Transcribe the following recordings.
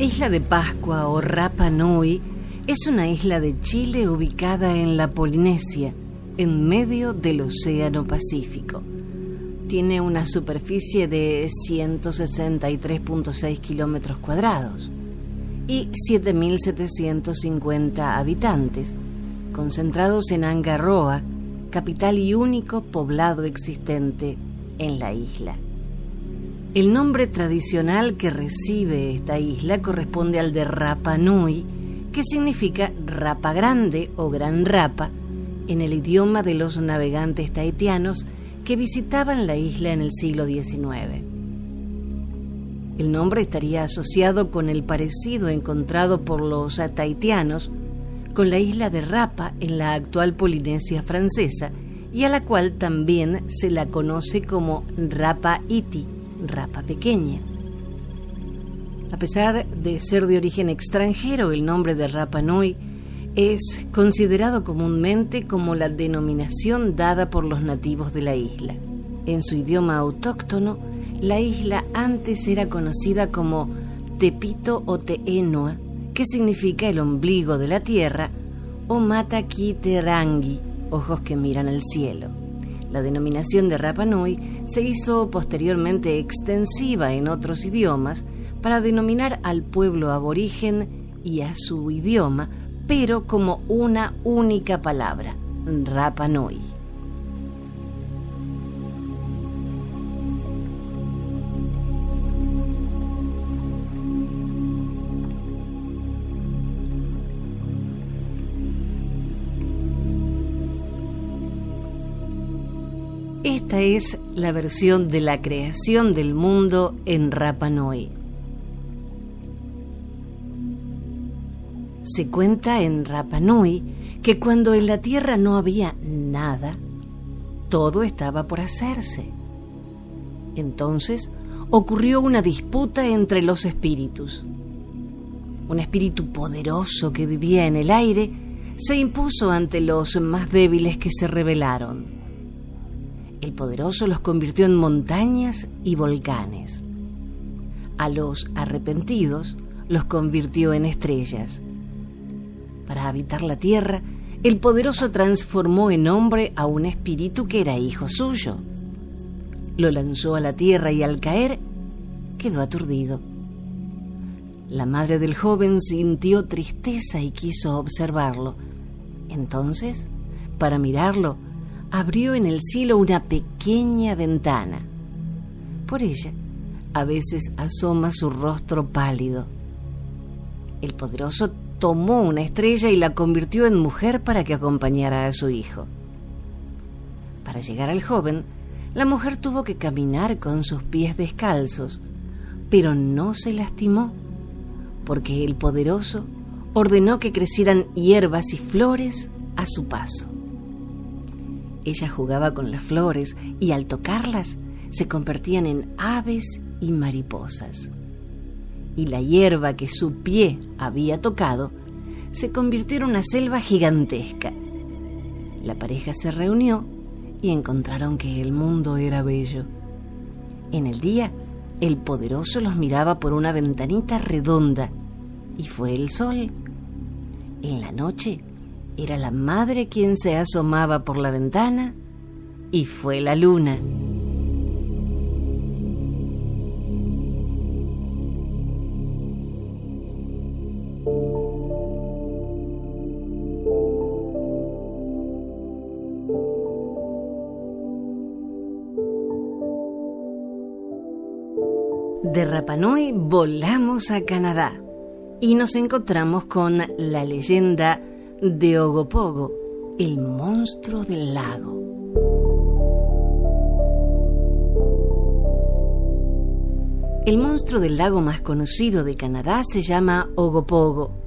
Isla de Pascua o Rapa Nui es una isla de Chile ubicada en la Polinesia, en medio del Océano Pacífico. Tiene una superficie de 163.6 kilómetros cuadrados y 7.750 habitantes, concentrados en Angarroa, capital y único poblado existente en la isla. El nombre tradicional que recibe esta isla corresponde al de Rapa Nui, que significa rapa grande o gran rapa en el idioma de los navegantes tahitianos que visitaban la isla en el siglo XIX. El nombre estaría asociado con el parecido encontrado por los tahitianos con la isla de Rapa en la actual Polinesia francesa y a la cual también se la conoce como Rapa Iti, Rapa pequeña. A pesar de ser de origen extranjero, el nombre de Rapa Nui es considerado comúnmente como la denominación dada por los nativos de la isla. En su idioma autóctono, la isla antes era conocida como Tepito o Teenoa, que significa el ombligo de la tierra, o Mata Kiterangi, ojos que miran al cielo. La denominación de Rapa Nui se hizo posteriormente extensiva en otros idiomas, para denominar al pueblo aborigen y a su idioma, pero como una única palabra, Rapa Nui. Esta es la versión de la creación del mundo en Rapa Nui. Se cuenta en Rapa Nui que cuando en la tierra no había nada, todo estaba por hacerse. Entonces ocurrió una disputa entre los espíritus. Un espíritu poderoso que vivía en el aire se impuso ante los más débiles que se rebelaron. El poderoso los convirtió en montañas y volcanes. A los arrepentidos los convirtió en estrellas para habitar la tierra, el poderoso transformó en hombre a un espíritu que era hijo suyo. Lo lanzó a la tierra y al caer quedó aturdido. La madre del joven sintió tristeza y quiso observarlo. Entonces, para mirarlo, abrió en el cielo una pequeña ventana. Por ella, a veces asoma su rostro pálido. El poderoso tomó una estrella y la convirtió en mujer para que acompañara a su hijo. Para llegar al joven, la mujer tuvo que caminar con sus pies descalzos, pero no se lastimó, porque el poderoso ordenó que crecieran hierbas y flores a su paso. Ella jugaba con las flores y al tocarlas se convertían en aves y mariposas y la hierba que su pie había tocado se convirtió en una selva gigantesca. La pareja se reunió y encontraron que el mundo era bello. En el día, el poderoso los miraba por una ventanita redonda y fue el sol. En la noche, era la madre quien se asomaba por la ventana y fue la luna. De Rapanui volamos a Canadá y nos encontramos con la leyenda de Ogopogo, el monstruo del lago. El monstruo del lago más conocido de Canadá se llama Ogopogo.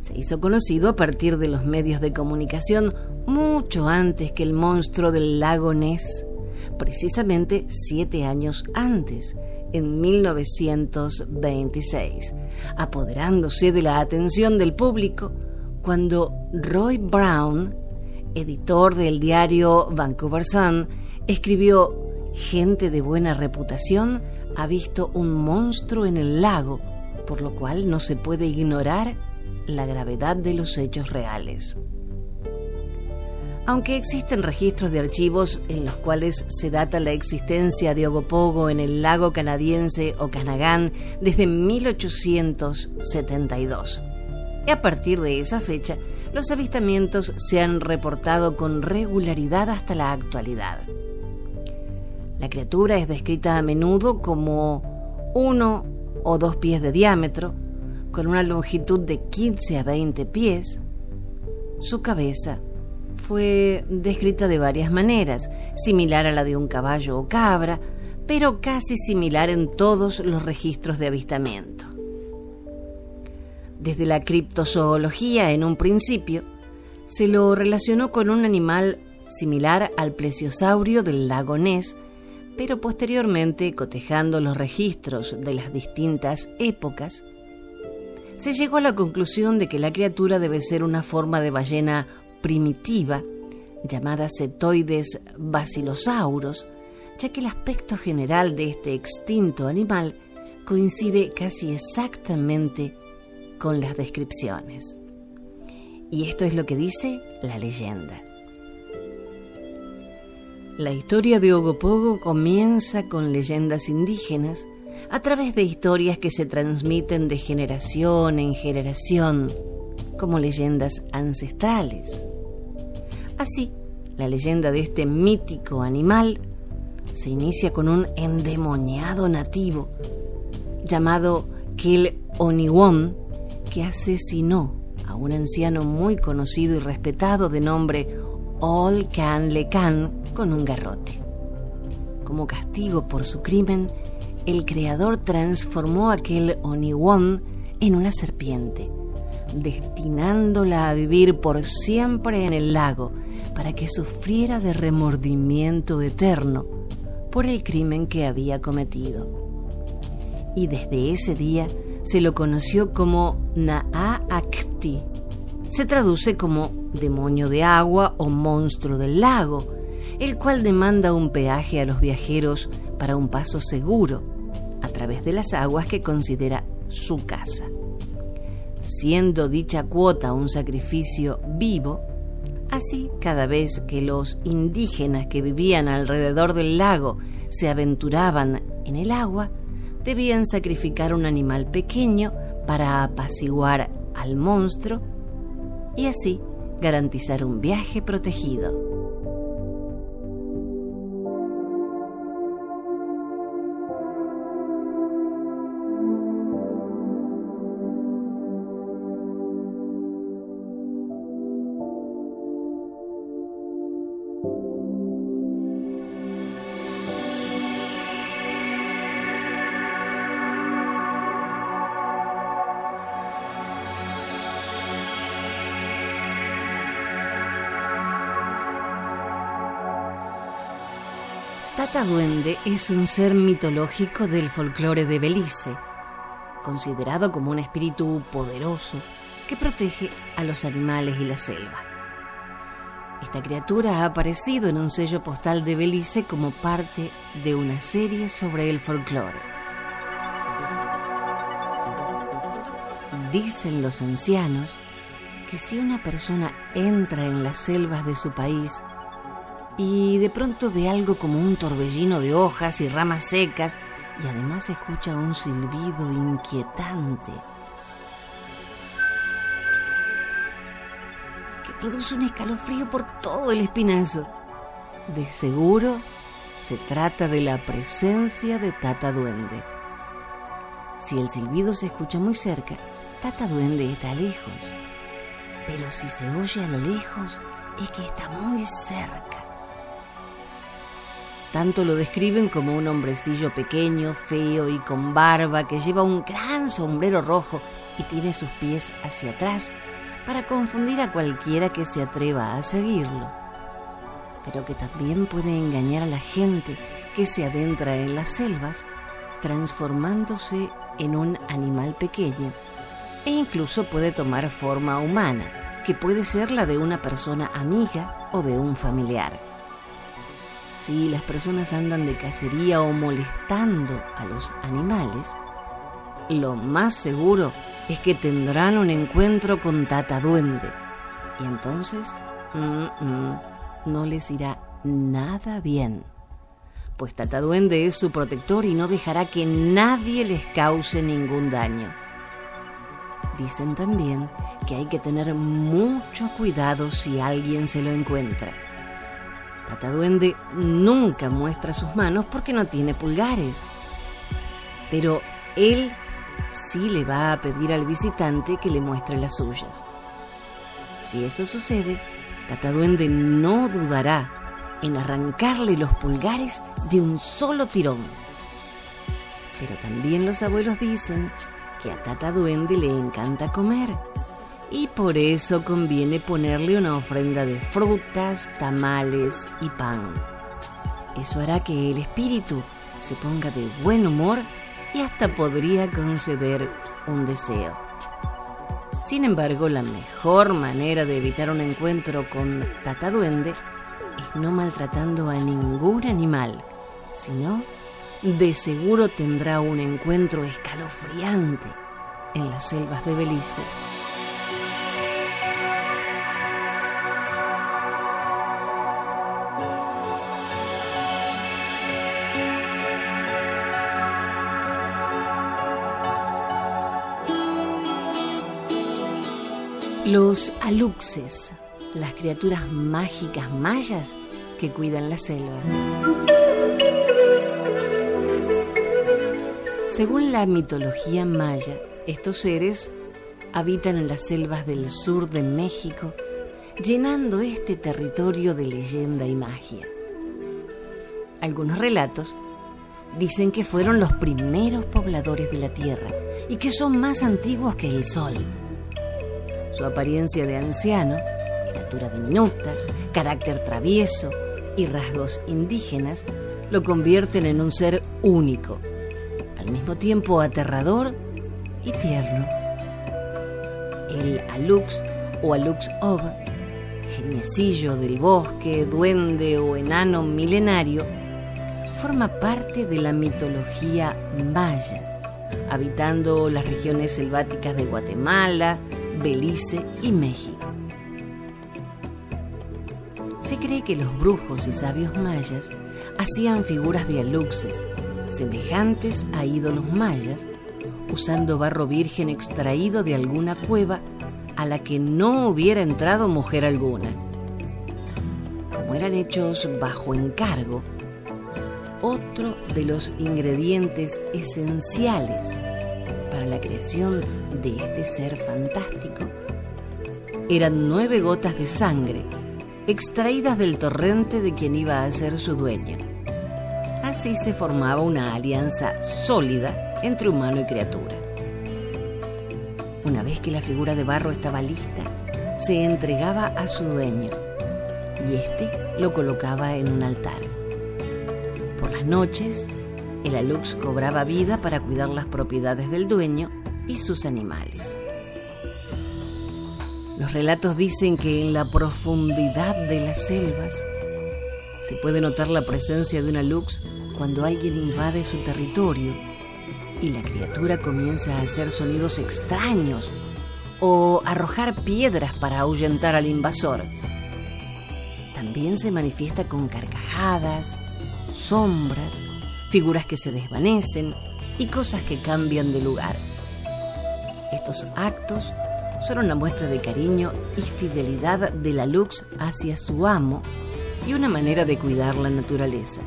Se hizo conocido a partir de los medios de comunicación mucho antes que el monstruo del lago Ness, precisamente siete años antes, en 1926, apoderándose de la atención del público cuando Roy Brown, editor del diario Vancouver Sun, escribió Gente de buena reputación ha visto un monstruo en el lago, por lo cual no se puede ignorar la gravedad de los hechos reales. Aunque existen registros de archivos en los cuales se data la existencia de Ogopogo en el lago canadiense Okanagan desde 1872. Y a partir de esa fecha, los avistamientos se han reportado con regularidad hasta la actualidad. La criatura es descrita a menudo como uno o dos pies de diámetro, con una longitud de 15 a 20 pies. Su cabeza fue descrita de varias maneras, similar a la de un caballo o cabra, pero casi similar en todos los registros de avistamiento. Desde la criptozoología en un principio, se lo relacionó con un animal similar al plesiosaurio del lago Ness, pero posteriormente, cotejando los registros de las distintas épocas, se llegó a la conclusión de que la criatura debe ser una forma de ballena primitiva llamada Cetoides basilosaurus, ya que el aspecto general de este extinto animal coincide casi exactamente con las descripciones. Y esto es lo que dice la leyenda. La historia de Ogopogo comienza con leyendas indígenas a través de historias que se transmiten de generación en generación, como leyendas ancestrales. Así, la leyenda de este mítico animal se inicia con un endemoniado nativo llamado Kil Oniwon que asesinó a un anciano muy conocido y respetado de nombre Ol Can Lecan con un garrote. Como castigo por su crimen, el creador transformó aquel Oniwon en una serpiente, destinándola a vivir por siempre en el lago para que sufriera de remordimiento eterno por el crimen que había cometido. Y desde ese día se lo conoció como Naa'akti. Se traduce como demonio de agua o monstruo del lago, el cual demanda un peaje a los viajeros para un paso seguro a través de las aguas que considera su casa. Siendo dicha cuota un sacrificio vivo, así cada vez que los indígenas que vivían alrededor del lago se aventuraban en el agua, debían sacrificar un animal pequeño para apaciguar al monstruo y así garantizar un viaje protegido. Tata Duende es un ser mitológico del folclore de Belice, considerado como un espíritu poderoso que protege a los animales y la selva. Esta criatura ha aparecido en un sello postal de Belice como parte de una serie sobre el folclore. Dicen los ancianos que si una persona entra en las selvas de su país y de pronto ve algo como un torbellino de hojas y ramas secas y además escucha un silbido inquietante que produce un escalofrío por todo el espinazo. De seguro se trata de la presencia de Tata Duende. Si el silbido se escucha muy cerca, Tata Duende está lejos. Pero si se oye a lo lejos, es que está muy cerca. Tanto lo describen como un hombrecillo pequeño, feo y con barba que lleva un gran sombrero rojo y tiene sus pies hacia atrás para confundir a cualquiera que se atreva a seguirlo. Pero que también puede engañar a la gente que se adentra en las selvas transformándose en un animal pequeño e incluso puede tomar forma humana, que puede ser la de una persona amiga o de un familiar. Si las personas andan de cacería o molestando a los animales, lo más seguro es que tendrán un encuentro con Tata Duende. Y entonces no les irá nada bien. Pues Tata Duende es su protector y no dejará que nadie les cause ningún daño. Dicen también que hay que tener mucho cuidado si alguien se lo encuentra. Tata Duende nunca muestra sus manos porque no tiene pulgares. Pero él sí le va a pedir al visitante que le muestre las suyas. Si eso sucede, Tata Duende no dudará en arrancarle los pulgares de un solo tirón. Pero también los abuelos dicen que a Tata Duende le encanta comer y por eso conviene ponerle una ofrenda de frutas, tamales y pan. Eso hará que el espíritu se ponga de buen humor y hasta podría conceder un deseo. Sin embargo, la mejor manera de evitar un encuentro con Tata Duende es no maltratando a ningún animal, sino de seguro tendrá un encuentro escalofriante en las selvas de Belice. Los aluxes, las criaturas mágicas mayas que cuidan la selva. Según la mitología maya, estos seres habitan en las selvas del sur de México, llenando este territorio de leyenda y magia. Algunos relatos dicen que fueron los primeros pobladores de la Tierra y que son más antiguos que el Sol. Su apariencia de anciano, estatura diminuta, carácter travieso y rasgos indígenas lo convierten en un ser único al mismo tiempo aterrador y tierno. El Alux o Alux Ob, geniecillo del bosque, duende o enano milenario, forma parte de la mitología maya, habitando las regiones selváticas de Guatemala, Belice y México. Se cree que los brujos y sabios mayas hacían figuras de aluxes semejantes a ídolos mayas, usando barro virgen extraído de alguna cueva a la que no hubiera entrado mujer alguna. Como eran hechos bajo encargo, otro de los ingredientes esenciales para la creación de este ser fantástico eran nueve gotas de sangre extraídas del torrente de quien iba a ser su dueño. Así se formaba una alianza sólida entre humano y criatura. Una vez que la figura de barro estaba lista, se entregaba a su dueño y éste lo colocaba en un altar. Por las noches, el alux cobraba vida para cuidar las propiedades del dueño y sus animales. Los relatos dicen que en la profundidad de las selvas se puede notar la presencia de una lux cuando alguien invade su territorio y la criatura comienza a hacer sonidos extraños o arrojar piedras para ahuyentar al invasor. También se manifiesta con carcajadas, sombras, figuras que se desvanecen y cosas que cambian de lugar. Estos actos son una muestra de cariño y fidelidad de la Lux hacia su amo y una manera de cuidar la naturaleza.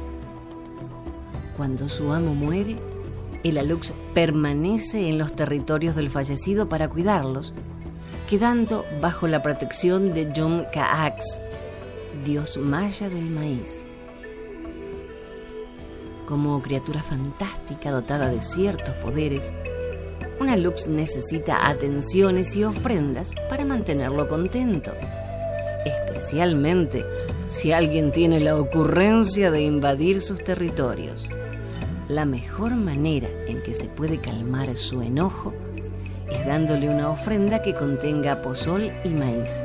Cuando su amo muere, el alux permanece en los territorios del fallecido para cuidarlos, quedando bajo la protección de Yum Kaax, dios maya del maíz. Como criatura fantástica dotada de ciertos poderes, una Lux necesita atenciones y ofrendas para mantenerlo contento, especialmente si alguien tiene la ocurrencia de invadir sus territorios. La mejor manera en que se puede calmar su enojo es dándole una ofrenda que contenga pozol y maíz,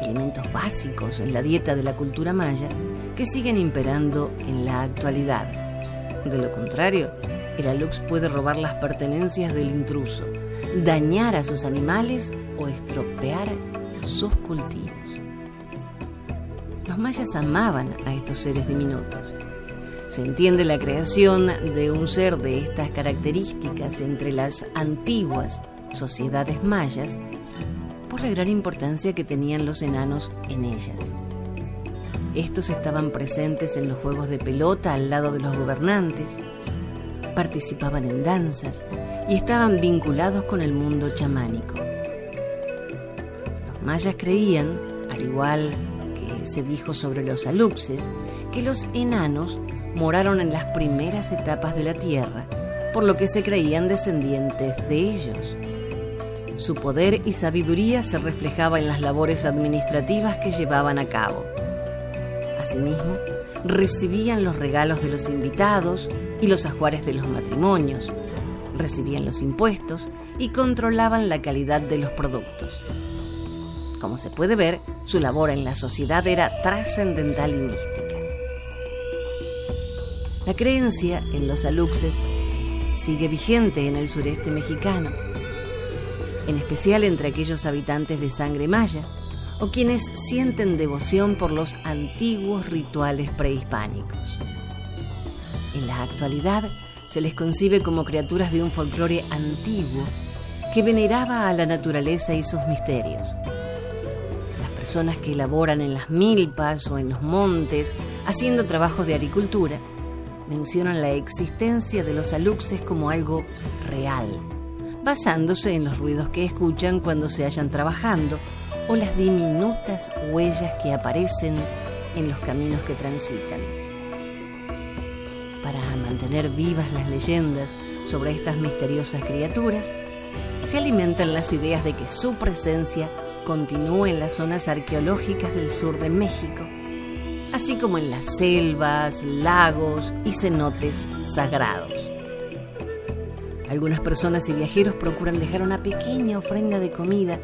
elementos básicos en la dieta de la cultura maya que siguen imperando en la actualidad. De lo contrario, el alux puede robar las pertenencias del intruso, dañar a sus animales o estropear sus cultivos. Los mayas amaban a estos seres diminutos. Se entiende la creación de un ser de estas características entre las antiguas sociedades mayas por la gran importancia que tenían los enanos en ellas. Estos estaban presentes en los juegos de pelota al lado de los gobernantes, participaban en danzas y estaban vinculados con el mundo chamánico. Los mayas creían, al igual que se dijo sobre los aluxes, que los enanos moraron en las primeras etapas de la tierra, por lo que se creían descendientes de ellos. Su poder y sabiduría se reflejaba en las labores administrativas que llevaban a cabo. Asimismo, recibían los regalos de los invitados y los ajuares de los matrimonios, recibían los impuestos y controlaban la calidad de los productos. Como se puede ver, su labor en la sociedad era trascendental y mística. La creencia en los aluxes sigue vigente en el sureste mexicano, en especial entre aquellos habitantes de sangre maya, o quienes sienten devoción por los antiguos rituales prehispánicos. En la actualidad se les concibe como criaturas de un folclore antiguo que veneraba a la naturaleza y sus misterios. Las personas que elaboran en las milpas o en los montes, haciendo trabajos de agricultura, mencionan la existencia de los aluxes como algo real, basándose en los ruidos que escuchan cuando se hallan trabajando o las diminutas huellas que aparecen en los caminos que transitan. Mantener vivas las leyendas sobre estas misteriosas criaturas, se alimentan las ideas de que su presencia continúa en las zonas arqueológicas del sur de México, así como en las selvas, lagos y cenotes sagrados. Algunas personas y viajeros procuran dejar una pequeña ofrenda de comida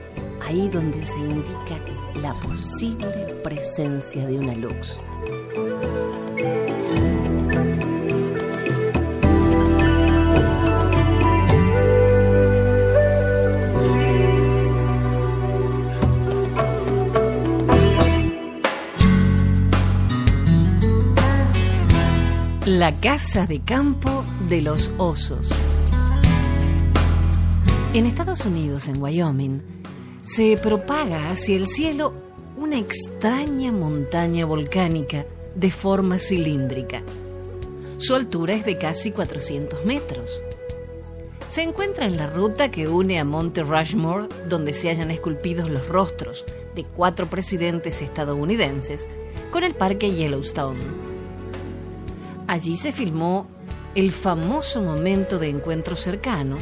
ahí donde se indica la posible presencia de una luz. La casa de campo de los osos. En Estados Unidos, en Wyoming, se propaga hacia el cielo una extraña montaña volcánica de forma cilíndrica. Su altura es de casi 400 metros. Se encuentra en la ruta que une a Monte Rushmore, donde se hallan esculpidos los rostros de cuatro presidentes estadounidenses, con el parque Yellowstone. Allí se filmó el famoso momento de encuentros cercanos,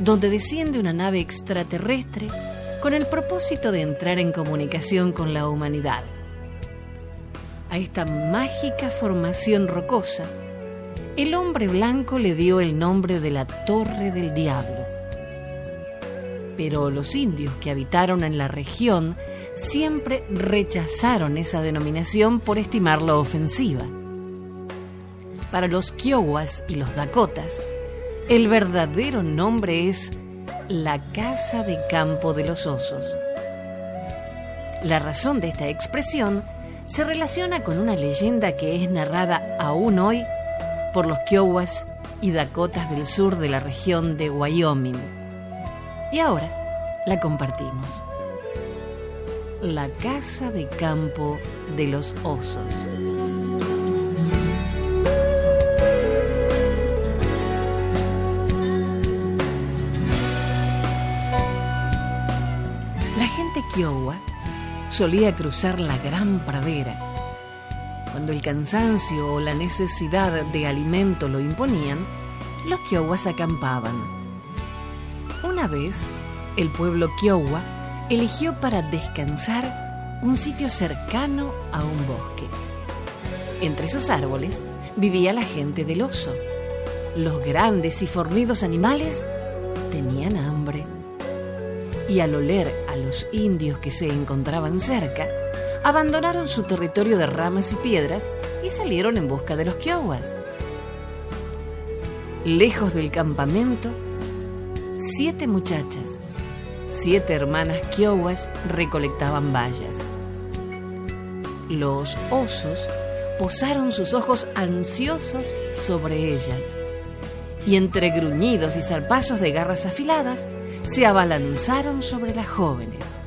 donde desciende una nave extraterrestre con el propósito de entrar en comunicación con la humanidad. A esta mágica formación rocosa, el hombre blanco le dio el nombre de la Torre del Diablo. Pero los indios que habitaron en la región siempre rechazaron esa denominación por estimarla ofensiva. Para los Kiowas y los Dakotas, el verdadero nombre es la casa de campo de los osos. La razón de esta expresión se relaciona con una leyenda que es narrada aún hoy por los Kiowas y Dakotas del sur de la región de Wyoming. Y ahora la compartimos. La casa de campo de los osos. Kiowa solía cruzar la gran pradera. Cuando el cansancio o la necesidad de alimento lo imponían, los Kiowas acampaban. Una vez, el pueblo Kiowa eligió para descansar un sitio cercano a un bosque. Entre esos árboles vivía la gente del oso. Los grandes y fornidos animales tenían hambre. Y al oler los indios que se encontraban cerca, abandonaron su territorio de ramas y piedras y salieron en busca de los Kiowas. Lejos del campamento, siete muchachas, siete hermanas Kiowas recolectaban bayas. Los osos posaron sus ojos ansiosos sobre ellas y entre gruñidos y zarpazos de garras afiladas se abalanzaron sobre las jóvenes.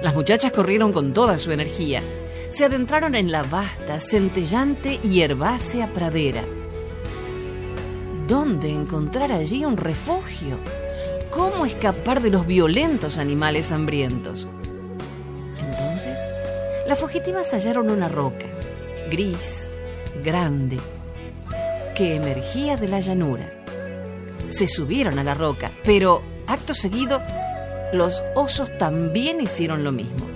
Las muchachas corrieron con toda su energía. Se adentraron en la vasta, centellante y herbácea pradera. ¿Dónde encontrar allí un refugio? ¿Cómo escapar de los violentos animales hambrientos? Entonces, las fugitivas hallaron una roca, gris, grande, que emergía de la llanura. Se subieron a la roca, pero acto seguido los osos también hicieron lo mismo.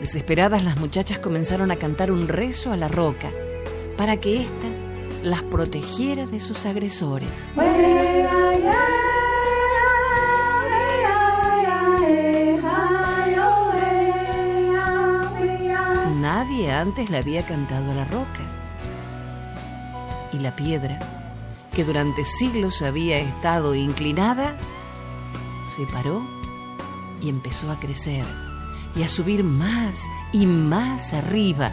Desesperadas las muchachas comenzaron a cantar un rezo a la roca para que ésta las protegiera de sus agresores. Nadie antes le había cantado a la roca. Y la piedra, que durante siglos había estado inclinada, se paró y empezó a crecer y a subir más y más arriba,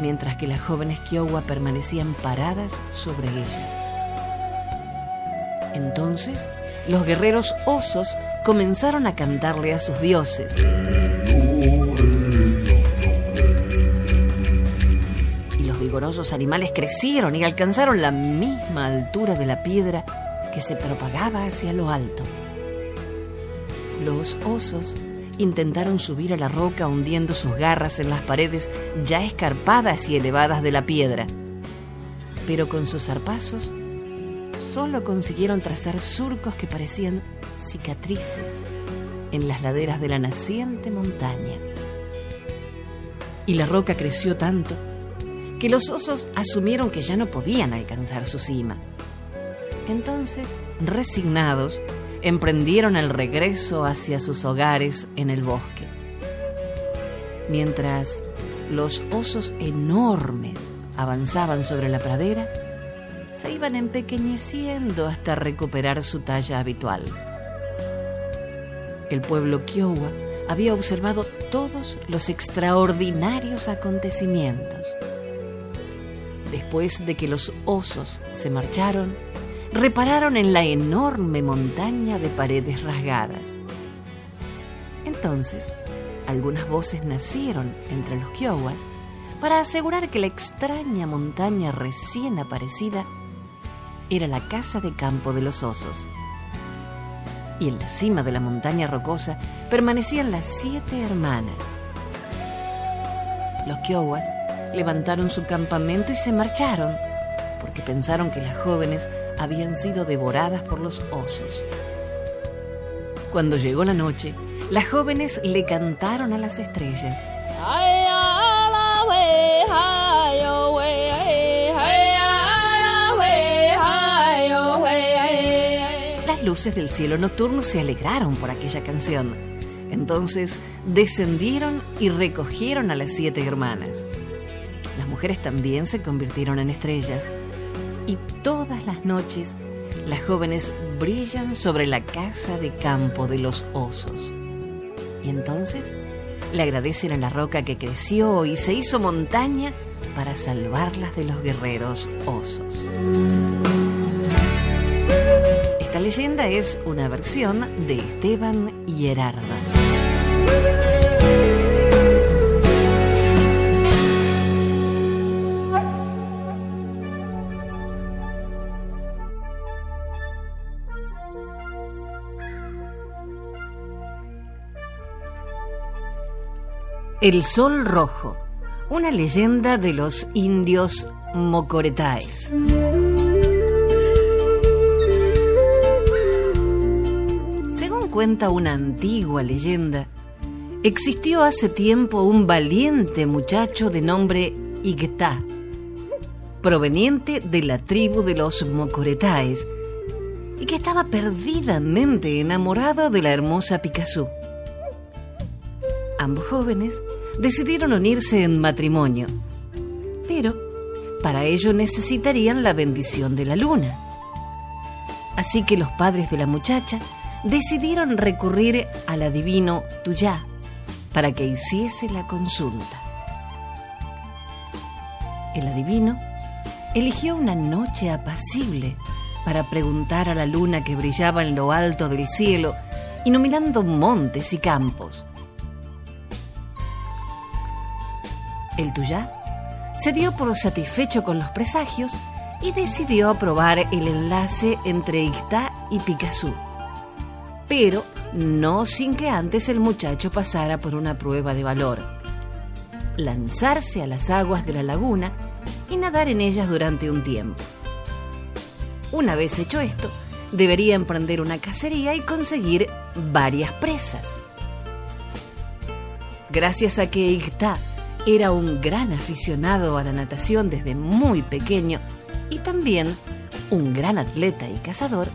mientras que las jóvenes Kiowa permanecían paradas sobre ella. Entonces, los guerreros osos comenzaron a cantarle a sus dioses. Vigorosos animales crecieron y alcanzaron la misma altura de la piedra que se propagaba hacia lo alto. Los osos intentaron subir a la roca hundiendo sus garras en las paredes ya escarpadas y elevadas de la piedra, pero con sus zarpazos solo consiguieron trazar surcos que parecían cicatrices en las laderas de la naciente montaña. Y la roca creció tanto que los osos asumieron que ya no podían alcanzar su cima. Entonces, resignados, emprendieron el regreso hacia sus hogares en el bosque. Mientras los osos enormes avanzaban sobre la pradera, se iban empequeñeciendo hasta recuperar su talla habitual. El pueblo Kiowa había observado todos los extraordinarios acontecimientos. Después de que los osos se marcharon, repararon en la enorme montaña de paredes rasgadas. Entonces, algunas voces nacieron entre los Kiowas para asegurar que la extraña montaña recién aparecida era la casa de campo de los osos. Y en la cima de la montaña rocosa permanecían las siete hermanas. Los Kiowas levantaron su campamento y se marcharon, porque pensaron que las jóvenes habían sido devoradas por los osos. Cuando llegó la noche, las jóvenes le cantaron a las estrellas. Las luces del cielo nocturno se alegraron por aquella canción. Entonces descendieron y recogieron a las siete hermanas. Mujeres también se convirtieron en estrellas y todas las noches las jóvenes brillan sobre la casa de campo de los osos. Y entonces le agradecen a la roca que creció y se hizo montaña para salvarlas de los guerreros osos. Esta leyenda es una versión de Esteban y El Sol Rojo, una leyenda de los indios mocoretaes. Según cuenta una antigua leyenda, existió hace tiempo un valiente muchacho de nombre Igta, proveniente de la tribu de los mocoretaes, y que estaba perdidamente enamorado de la hermosa Picasso. Ambos jóvenes decidieron unirse en matrimonio, pero para ello necesitarían la bendición de la luna. Así que los padres de la muchacha decidieron recurrir al adivino Tuyá para que hiciese la consulta. El adivino eligió una noche apacible para preguntar a la luna que brillaba en lo alto del cielo, iluminando montes y campos. El Tuyá se dio por satisfecho con los presagios y decidió aprobar el enlace entre Ictá y Picasso. Pero no sin que antes el muchacho pasara por una prueba de valor. Lanzarse a las aguas de la laguna y nadar en ellas durante un tiempo. Una vez hecho esto, debería emprender una cacería y conseguir varias presas. Gracias a que Ictá era un gran aficionado a la natación desde muy pequeño y también un gran atleta y cazador,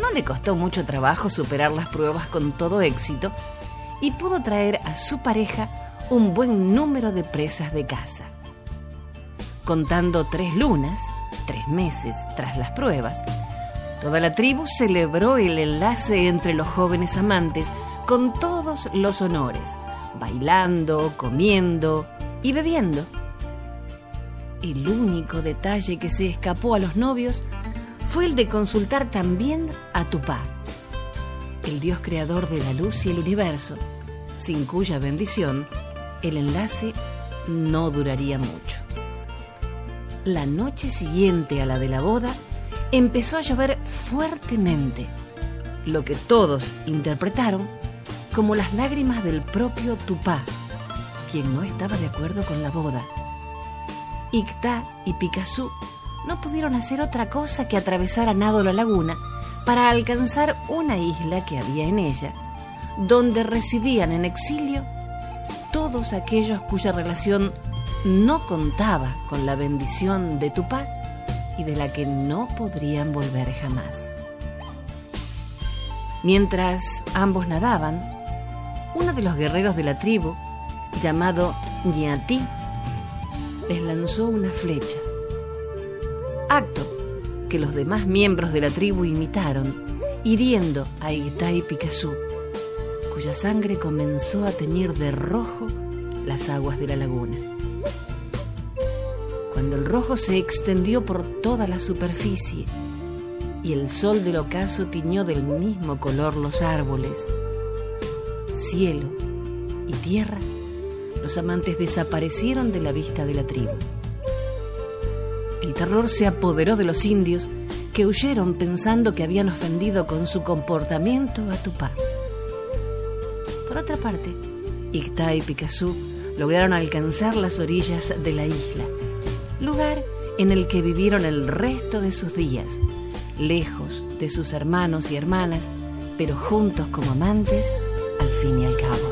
no le costó mucho trabajo superar las pruebas con todo éxito y pudo traer a su pareja un buen número de presas de caza. Contando tres lunas, tres meses tras las pruebas, toda la tribu celebró el enlace entre los jóvenes amantes con todos los honores, bailando, comiendo y bebiendo. El único detalle que se escapó a los novios fue el de consultar también a Tupá, el dios creador de la luz y el universo, sin cuya bendición el enlace no duraría mucho. La noche siguiente a la de la boda empezó a llover fuertemente, lo que todos interpretaron como las lágrimas del propio Tupá, quien no estaba de acuerdo con la boda. Icta y Picasso no pudieron hacer otra cosa que atravesar a nado la laguna para alcanzar una isla que había en ella, donde residían en exilio todos aquellos cuya relación no contaba con la bendición de Tupá y de la que no podrían volver jamás. Mientras ambos nadaban, uno de los guerreros de la tribu, llamado Ñati, les lanzó una flecha. Acto que los demás miembros de la tribu imitaron, hiriendo a Itai Picasso, cuya sangre comenzó a teñir de rojo las aguas de la laguna. Cuando el rojo se extendió por toda la superficie y el sol del ocaso tiñó del mismo color los árboles, cielo y tierra, los amantes desaparecieron de la vista de la tribu. El terror se apoderó de los indios que huyeron pensando que habían ofendido con su comportamiento a Tupá. Por otra parte, Icta y Picasso lograron alcanzar las orillas de la isla, lugar en el que vivieron el resto de sus días, lejos de sus hermanos y hermanas, pero juntos como amantes al fin y al cabo.